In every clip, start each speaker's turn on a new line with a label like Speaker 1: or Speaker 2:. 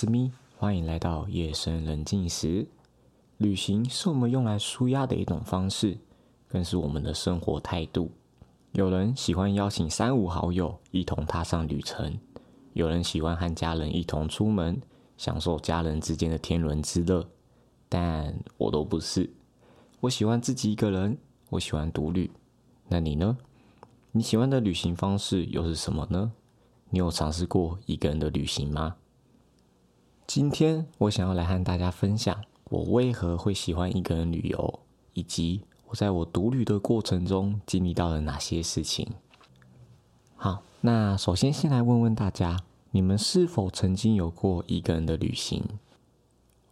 Speaker 1: 是咪，欢迎来到夜深人静时。旅行是我们用来舒压的一种方式，更是我们的生活态度。有人喜欢邀请三五好友一同踏上旅程，有人喜欢和家人一同出门，享受家人之间的天伦之乐。但我都不是，我喜欢自己一个人，我喜欢独旅。那你呢？你喜欢的旅行方式又是什么呢？你有尝试过一个人的旅行吗？今天我想要来和大家分享我为何会喜欢一个人旅游，以及我在我独旅的过程中经历到了哪些事情。好，那首先先来问问大家，你们是否曾经有过一个人的旅行？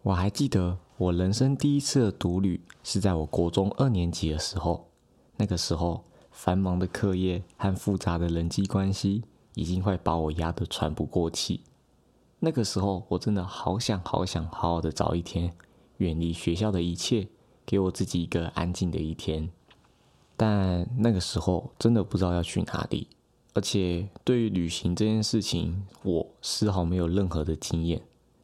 Speaker 1: 我还记得我人生第一次的独旅是在我国中二年级的时候，那个时候繁忙的课业和复杂的人际关系。已经快把我压得喘不过气。那个时候，我真的好想好想好好的找一天，远离学校的一切，给我自己一个安静的一天。但那个时候真的不知道要去哪里，而且对于旅行这件事情，我丝毫没有任何的经验。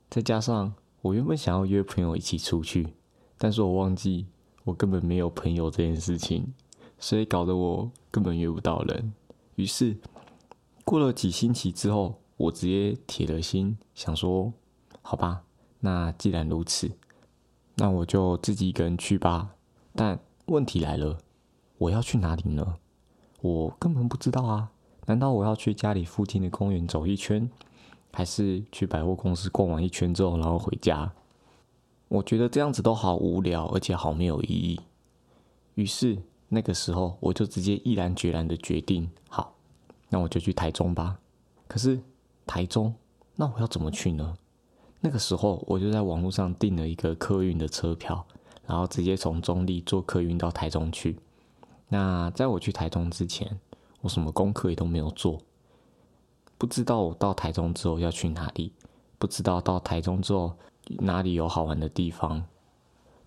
Speaker 1: 再加上我原本想要约朋友一起出去，但是我忘记我根本没有朋友这件事情，所以搞得我根本约不到人。于是。过了几星期之后，我直接铁了心想说：“好吧，那既然如此，那我就自己一个人去吧。”但问题来了，我要去哪里呢？我根本不知道啊！难道我要去家里附近的公园走一圈，还是去百货公司逛完一圈之后然后回家？我觉得这样子都好无聊，而且好没有意义。于是那个时候，我就直接毅然决然的决定：好。那我就去台中吧。可是台中，那我要怎么去呢？那个时候我就在网络上订了一个客运的车票，然后直接从中立坐客运到台中去。那在我去台中之前，我什么功课也都没有做，不知道我到台中之后要去哪里，不知道到台中之后哪里有好玩的地方。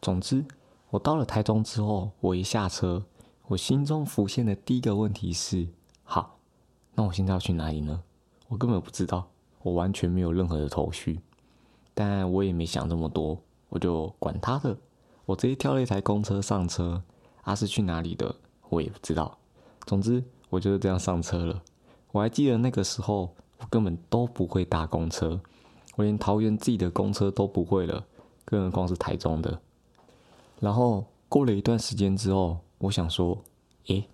Speaker 1: 总之，我到了台中之后，我一下车，我心中浮现的第一个问题是：好。那我现在要去哪里呢？我根本不知道，我完全没有任何的头绪。但我也没想这么多，我就管他的，我直接挑了一台公车上车。阿是去哪里的，我也不知道。总之，我就是这样上车了。我还记得那个时候，我根本都不会搭公车，我连桃园自己的公车都不会了，更何况是台中的。然后过了一段时间之后，我想说，诶，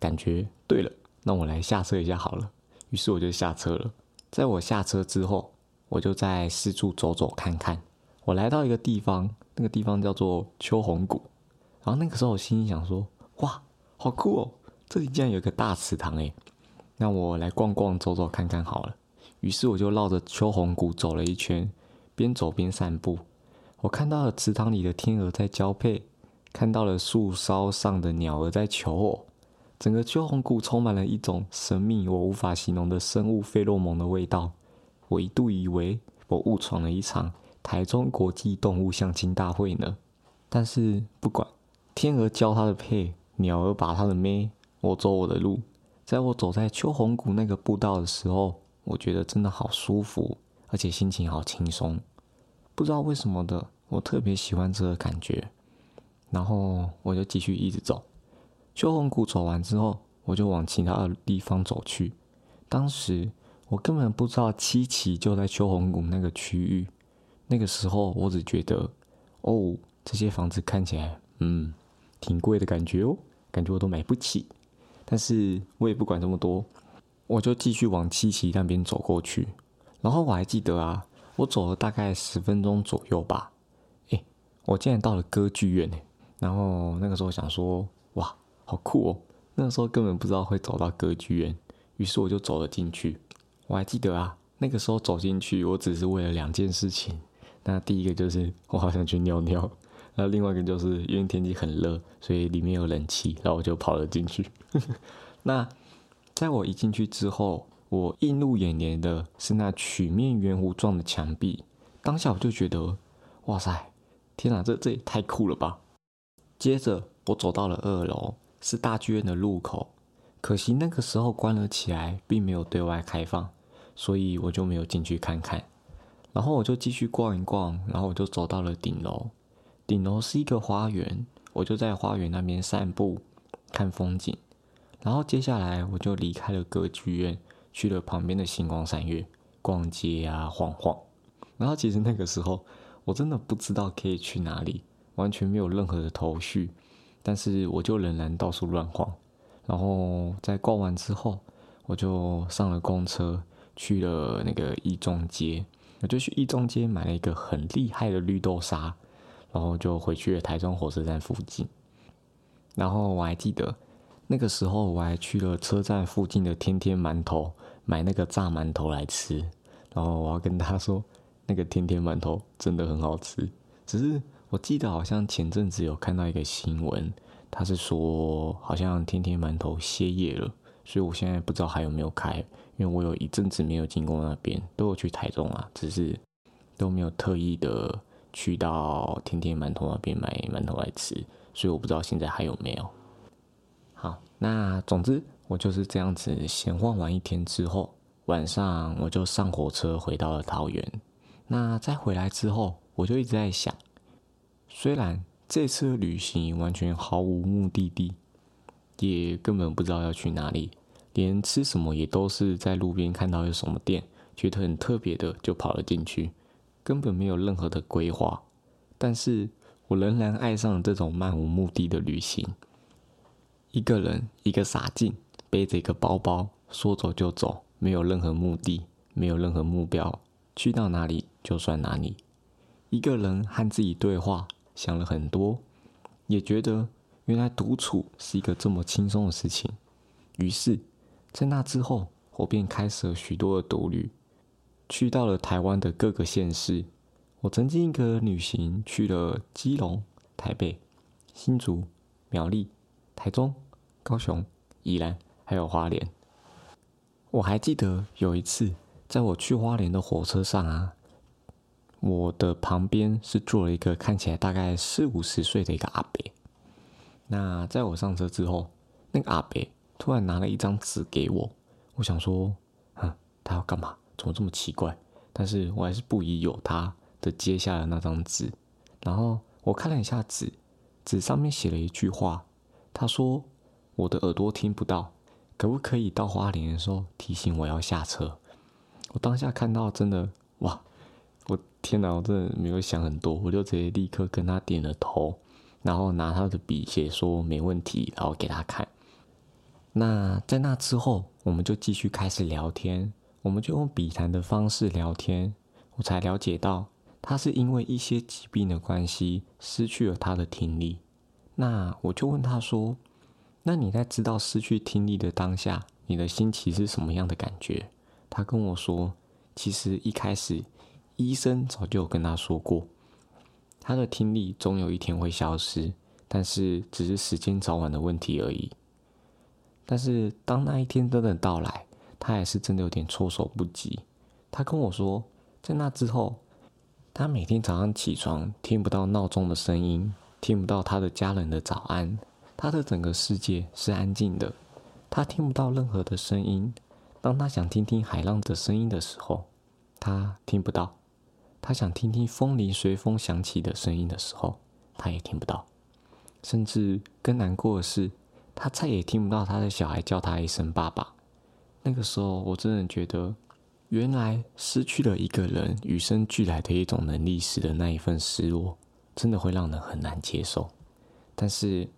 Speaker 1: 感觉对了。那我来下车一下好了，于是我就下车了。在我下车之后，我就在四处走走看看。我来到一个地方，那个地方叫做秋红谷。然后那个时候我心里想说：“哇，好酷哦！这里竟然有个大池塘诶。那我来逛逛、走走看看好了。于是我就绕着秋红谷走了一圈，边走边散步。我看到了池塘里的天鹅在交配，看到了树梢上的鸟儿在求偶。整个秋红谷充满了一种神秘、我无法形容的生物费洛蒙的味道。我一度以为我误闯了一场台中国际动物相亲大会呢。但是不管，天鹅交它的配，鸟儿把它的咩，我走我的路。在我走在秋红谷那个步道的时候，我觉得真的好舒服，而且心情好轻松。不知道为什么的，我特别喜欢这个感觉。然后我就继续一直走。秋红谷走完之后，我就往其他的地方走去。当时我根本不知道七期就在秋红谷那个区域。那个时候我只觉得，哦，这些房子看起来，嗯，挺贵的感觉哦，感觉我都买不起。但是我也不管这么多，我就继续往七期那边走过去。然后我还记得啊，我走了大概十分钟左右吧，哎，我竟然到了歌剧院呢。然后那个时候想说，好酷哦！那时候根本不知道会走到歌剧院，于是我就走了进去。我还记得啊，那个时候走进去，我只是为了两件事情。那第一个就是我好想去尿尿，那另外一个就是因为天气很热，所以里面有冷气，然后我就跑了进去。那在我一进去之后，我映入眼帘的是那曲面圆弧状的墙壁。当下我就觉得，哇塞，天哪，这这也太酷了吧！接着我走到了二楼。是大剧院的入口，可惜那个时候关了起来，并没有对外开放，所以我就没有进去看看。然后我就继续逛一逛，然后我就走到了顶楼。顶楼是一个花园，我就在花园那边散步看风景。然后接下来我就离开了歌剧院，去了旁边的星光三月逛街啊晃晃。然后其实那个时候我真的不知道可以去哪里，完全没有任何的头绪。但是我就仍然到处乱晃。然后在逛完之后，我就上了公车去了那个一中街。我就去一中街买了一个很厉害的绿豆沙，然后就回去了台中火车站附近。然后我还记得那个时候我还去了车站附近的天天馒头买那个炸馒头来吃。然后我要跟他说，那个天天馒头真的很好吃。只是我记得好像前阵子有看到一个新闻，他是说好像天天馒头歇业了，所以我现在不知道还有没有开。因为我有一阵子没有经过那边，都有去台中啊，只是都没有特意的去到天天馒头那边买馒头来吃，所以我不知道现在还有没有。好，那总之我就是这样子闲晃完一天之后，晚上我就上火车回到了桃园。那在回来之后，我就一直在想，虽然这次旅行完全毫无目的地，也根本不知道要去哪里。连吃什么也都是在路边看到有什么店，觉得很特别的就跑了进去，根本没有任何的规划。但是我仍然爱上了这种漫无目的的旅行。一个人一个傻劲，背着一个包包，说走就走，没有任何目的，没有任何目标，去到哪里就算哪里。一个人和自己对话，想了很多，也觉得原来独处是一个这么轻松的事情。于是。在那之后，我便开始了许多的独旅，去到了台湾的各个县市。我曾经一个旅行去了基隆、台北、新竹、苗栗、台中、高雄、宜兰，还有花莲。我还记得有一次，在我去花莲的火车上啊，我的旁边是坐了一个看起来大概四五十岁的一个阿伯。那在我上车之后，那个阿伯。突然拿了一张纸给我，我想说，啊，他要干嘛？怎么这么奇怪？但是我还是不疑有他的接下了那张纸。然后我看了一下纸，纸上面写了一句话，他说：“我的耳朵听不到，可不可以到花莲的时候提醒我要下车？”我当下看到真的，哇！我天哪，我真的没有想很多，我就直接立刻跟他点了头，然后拿他的笔写说没问题，然后给他看。那在那之后，我们就继续开始聊天，我们就用笔谈的方式聊天。我才了解到，他是因为一些疾病的关系失去了他的听力。那我就问他说：“那你在知道失去听力的当下，你的心情是什么样的感觉？”他跟我说：“其实一开始，医生早就有跟他说过，他的听力总有一天会消失，但是只是时间早晚的问题而已。”但是当那一天真的到来，他还是真的有点措手不及。他跟我说，在那之后，他每天早上起床听不到闹钟的声音，听不到他的家人的早安，他的整个世界是安静的，他听不到任何的声音。当他想听听海浪的声音的时候，他听不到；他想听听风铃随风响起的声音的时候，他也听不到。甚至更难过的是。他再也听不到他的小孩叫他一声爸爸。那个时候，我真的觉得，原来失去了一个人与生俱来的一种能力时的那一份失落，真的会让人很难接受。但是，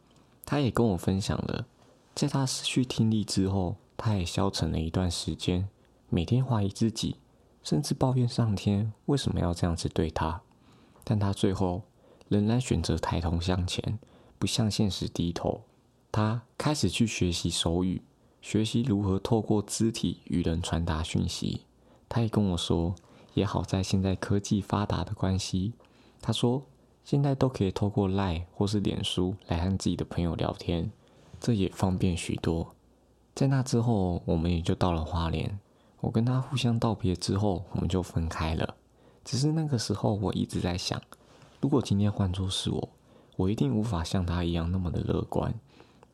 Speaker 1: 他也跟我分享了，在他失去听力之后，他也消沉了一段时间，每天怀疑自己，甚至抱怨上天为什么要这样子对他。但他最后仍然选择抬头向前，不向现实低头。他开始去学习手语，学习如何透过肢体与人传达讯息。他也跟我说，也好在现在科技发达的关系，他说现在都可以透过 Line 或是脸书来和自己的朋友聊天，这也方便许多。在那之后，我们也就到了花莲。我跟他互相道别之后，我们就分开了。只是那个时候，我一直在想，如果今天换作是我，我一定无法像他一样那么的乐观。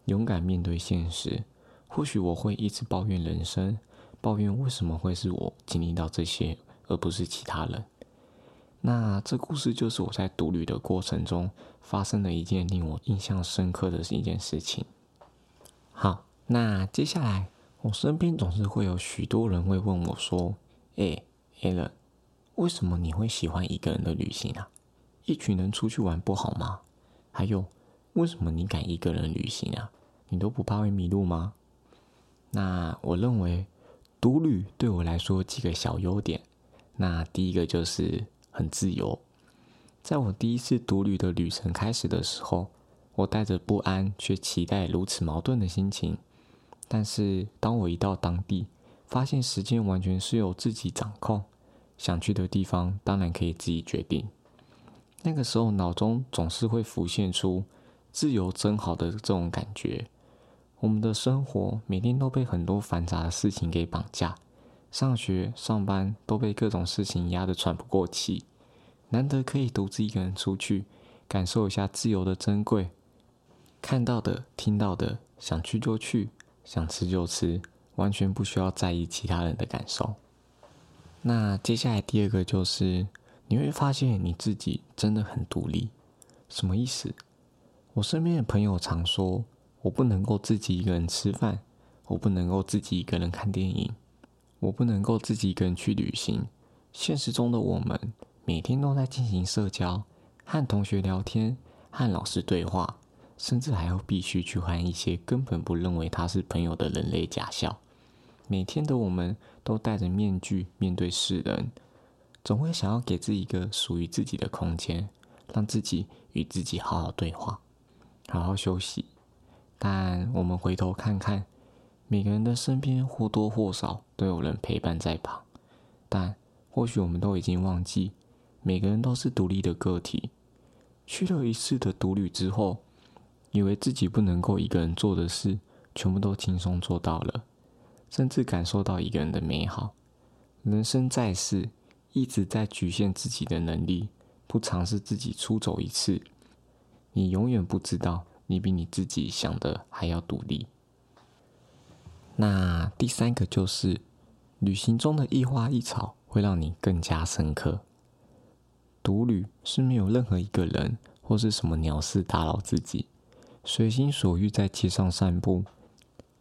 Speaker 1: 勇敢面对现实，或许我会一直抱怨人生，抱怨为什么会是我经历到这些，而不是其他人。那这故事就是我在独旅的过程中发生的一件令我印象深刻的一件事情。好，那接下来我身边总是会有许多人会问我说：“哎 a l n 为什么你会喜欢一个人的旅行啊？一群人出去玩不好吗？还有，为什么你敢一个人旅行啊？你都不怕会迷路吗？”那我认为独旅对我来说几个小优点。那第一个就是很自由。在我第一次独旅的旅程开始的时候，我带着不安却期待如此矛盾的心情。但是当我一到当地，发现时间完全是由自己掌控，想去的地方当然可以自己决定。那个时候脑中总是会浮现出“自由真好”的这种感觉。我们的生活每天都被很多繁杂的事情给绑架，上学、上班都被各种事情压得喘不过气。难得可以独自一个人出去，感受一下自由的珍贵。看到的、听到的，想去就去，想吃就吃，完全不需要在意其他人的感受。那接下来第二个就是，你会发现你自己真的很独立。什么意思？我身边的朋友常说。我不能够自己一个人吃饭，我不能够自己一个人看电影，我不能够自己一个人去旅行。现实中的我们每天都在进行社交，和同学聊天，和老师对话，甚至还要必须去换一些根本不认为他是朋友的人类假笑。每天的我们都戴着面具面对世人，总会想要给自己一个属于自己的空间，让自己与自己好好对话，好好休息。但我们回头看看，每个人的身边或多或少都有人陪伴在旁。但或许我们都已经忘记，每个人都是独立的个体。去了一次的独旅之后，以为自己不能够一个人做的事，全部都轻松做到了，甚至感受到一个人的美好。人生在世，一直在局限自己的能力，不尝试自己出走一次，你永远不知道。你比你自己想的还要独立。那第三个就是，旅行中的一花一草会让你更加深刻。独旅是没有任何一个人或是什么鸟事打扰自己，随心所欲在街上散步，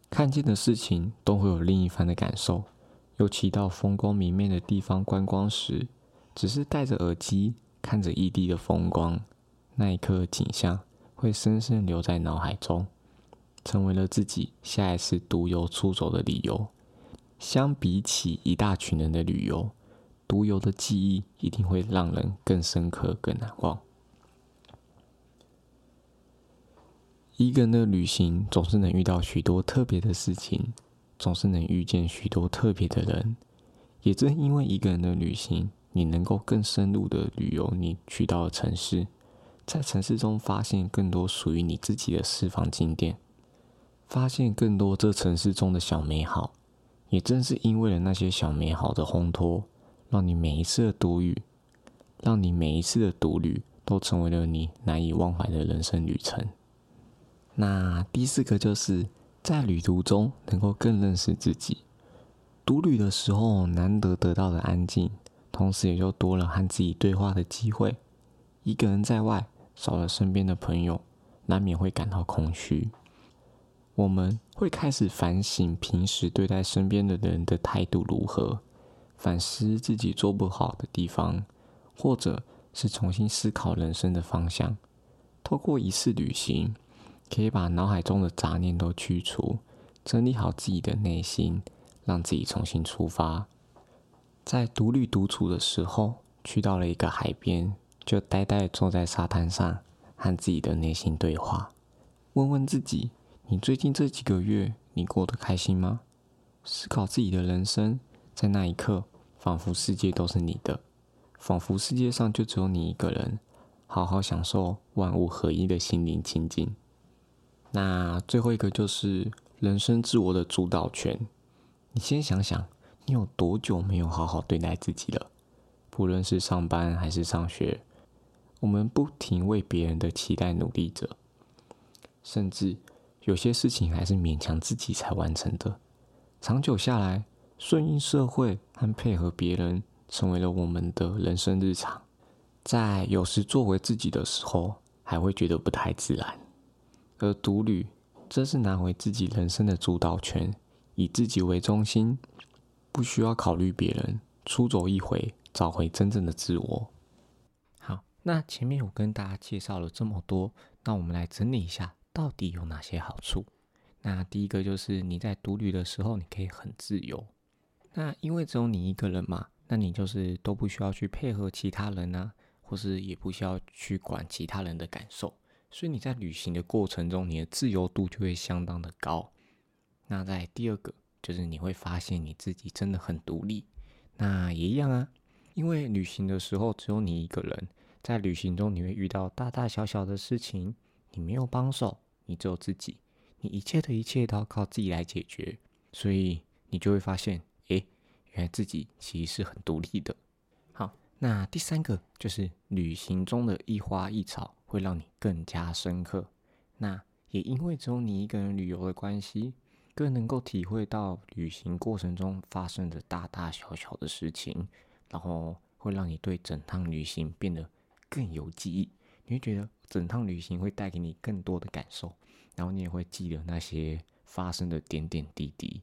Speaker 1: 看见的事情都会有另一番的感受。尤其到风光明媚的地方观光时，只是戴着耳机看着异地的风光，那一刻景象。会深深留在脑海中，成为了自己下一次独游出走的理由。相比起一大群人的旅游，独游的记忆一定会让人更深刻、更难忘。一个人的旅行总是能遇到许多特别的事情，总是能遇见许多特别的人。也正因为一个人的旅行，你能够更深入的旅游你去到的城市。在城市中发现更多属于你自己的私房景点，发现更多这城市中的小美好。也正是因为了那些小美好的烘托，让你每一次的独旅，让你每一次的独旅都成为了你难以忘怀的人生旅程。那第四个就是在旅途中能够更认识自己。独旅的时候难得得到的安静，同时也就多了和自己对话的机会。一个人在外。少了身边的朋友，难免会感到空虚。我们会开始反省平时对待身边的人的态度如何，反思自己做不好的地方，或者是重新思考人生的方向。透过一次旅行，可以把脑海中的杂念都去除，整理好自己的内心，让自己重新出发。在独立独处的时候，去到了一个海边。就呆呆坐在沙滩上，和自己的内心对话，问问自己：你最近这几个月，你过得开心吗？思考自己的人生，在那一刻，仿佛世界都是你的，仿佛世界上就只有你一个人，好好享受万物合一的心灵清净。那最后一个就是人生自我的主导权。你先想想，你有多久没有好好对待自己了？不论是上班还是上学。我们不停为别人的期待努力着，甚至有些事情还是勉强自己才完成的。长久下来，顺应社会和配合别人，成为了我们的人生日常。在有时作为自己的时候，还会觉得不太自然。而独旅，则是拿回自己人生的主导权，以自己为中心，不需要考虑别人，出走一回，找回真正的自我。好，那前面我跟大家介绍了这么多，那我们来整理一下，到底有哪些好处？那第一个就是你在独旅的时候，你可以很自由。那因为只有你一个人嘛，那你就是都不需要去配合其他人啊。或是也不需要去管其他人的感受，所以你在旅行的过程中，你的自由度就会相当的高。那在第二个，就是你会发现你自己真的很独立。那也一样啊，因为旅行的时候只有你一个人，在旅行中你会遇到大大小小的事情，你没有帮手，你只有自己，你一切的一切都要靠自己来解决，所以你就会发现，诶，原来自己其实是很独立的。好那第三个就是旅行中的一花一草会让你更加深刻。那也因为只有你一个人旅游的关系，更能够体会到旅行过程中发生的大大小小的事情，然后会让你对整趟旅行变得更有记忆。你会觉得整趟旅行会带给你更多的感受，然后你也会记得那些发生的点点滴滴。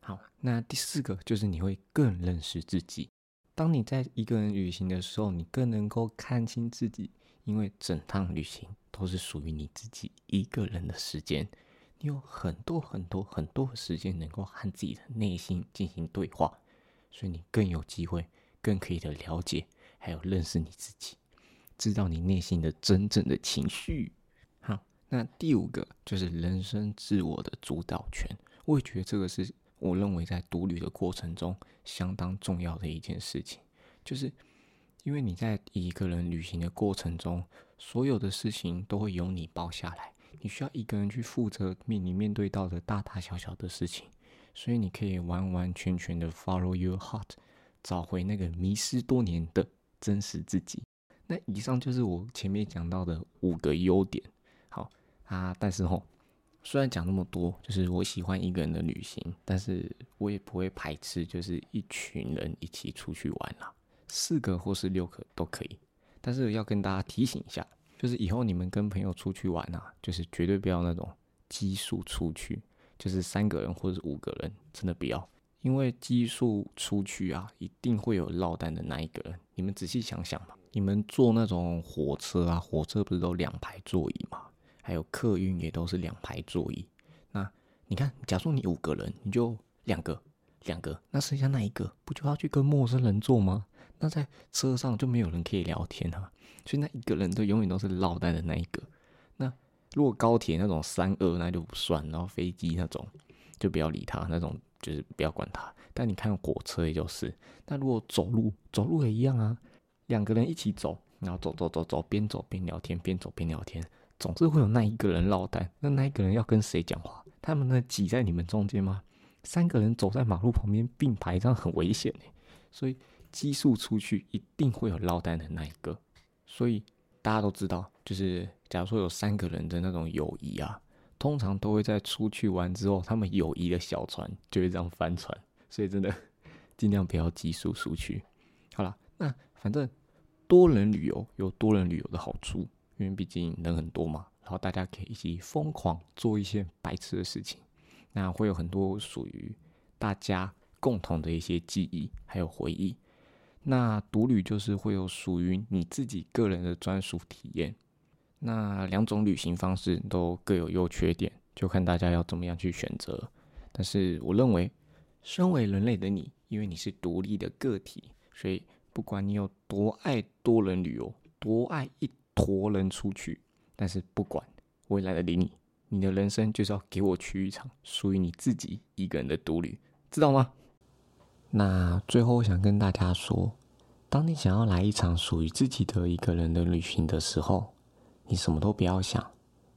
Speaker 1: 好，那第四个就是你会更认识自己。当你在一个人旅行的时候，你更能够看清自己，因为整趟旅行都是属于你自己一个人的时间，你有很多很多很多时间能够和自己的内心进行对话，所以你更有机会，更可以的了解，还有认识你自己，知道你内心的真正的情绪。好，那第五个就是人生自我的主导权，我也觉得这个是。我认为在独旅的过程中，相当重要的一件事情，就是因为你在一个人旅行的过程中，所有的事情都会由你包下来，你需要一个人去负责面你面对到的大大小小的事情，所以你可以完完全全的 follow your heart，找回那个迷失多年的真实自己。那以上就是我前面讲到的五个优点。好啊，但是吼。虽然讲那么多，就是我喜欢一个人的旅行，但是我也不会排斥，就是一群人一起出去玩啦，四个或是六个都可以。但是要跟大家提醒一下，就是以后你们跟朋友出去玩啊，就是绝对不要那种奇数出去，就是三个人或者五个人，真的不要，因为奇数出去啊，一定会有落单的那一个人。你们仔细想想嘛，你们坐那种火车啊，火车不是都两排座椅嘛？还有客运也都是两排座椅，那你看，假如你五个人，你就两个两个，那剩下那一个不就要去跟陌生人坐吗？那在车上就没有人可以聊天啊，所以那一个人都永远都是落单的那一个。那如果高铁那种三二那就不算，然后飞机那种就不要理他，那种就是不要管他。但你看火车也就是，那如果走路走路也一样啊，两个人一起走，然后走走走走，边走边聊天，边走边聊天。总是会有那一个人落单，那那一个人要跟谁讲话？他们呢挤在你们中间吗？三个人走在马路旁边并排，这样很危险所以奇数出去一定会有落单的那一个。所以大家都知道，就是假如说有三个人的那种友谊啊，通常都会在出去玩之后，他们友谊的小船就会这样翻船。所以真的尽量不要奇数出去。好了，那反正多人旅游有多人旅游的好处。因为毕竟人很多嘛，然后大家可以一起疯狂做一些白痴的事情，那会有很多属于大家共同的一些记忆还有回忆。那独旅就是会有属于你自己个人的专属体验。那两种旅行方式都各有优缺点，就看大家要怎么样去选择。但是我认为，身为人类的你，因为你是独立的个体，所以不管你有多爱多人旅游，多爱一。坨人出去，但是不管未来的你，你的人生就是要给我去一场属于你自己一个人的独旅，知道吗？那最后我想跟大家说，当你想要来一场属于自己的一个人的旅行的时候，你什么都不要想，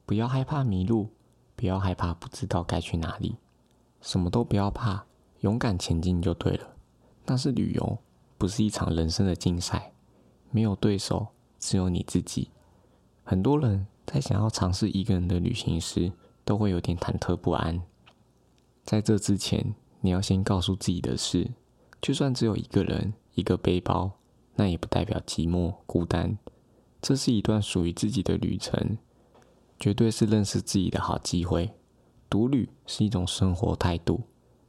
Speaker 1: 不要害怕迷路，不要害怕不知道该去哪里，什么都不要怕，勇敢前进就对了。但是旅游不是一场人生的竞赛，没有对手。只有你自己。很多人在想要尝试一个人的旅行时，都会有点忐忑不安。在这之前，你要先告诉自己的是：就算只有一个人、一个背包，那也不代表寂寞孤单。这是一段属于自己的旅程，绝对是认识自己的好机会。独旅是一种生活态度，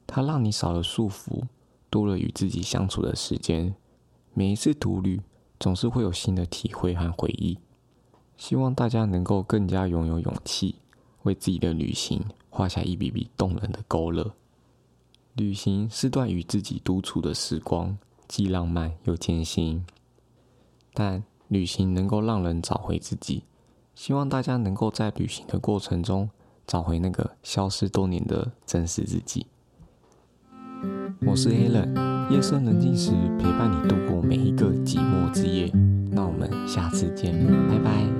Speaker 1: 它让你少了束缚，多了与自己相处的时间。每一次独旅，总是会有新的体会和回忆。希望大家能够更加拥有勇气，为自己的旅行画下一笔笔动人的勾勒。旅行是段与自己独处的时光，既浪漫又艰辛。但旅行能够让人找回自己。希望大家能够在旅行的过程中，找回那个消失多年的真实自己。我是 a l a n 夜深人静时陪伴你度过每一个寂寞之夜。那我们下次见，拜拜。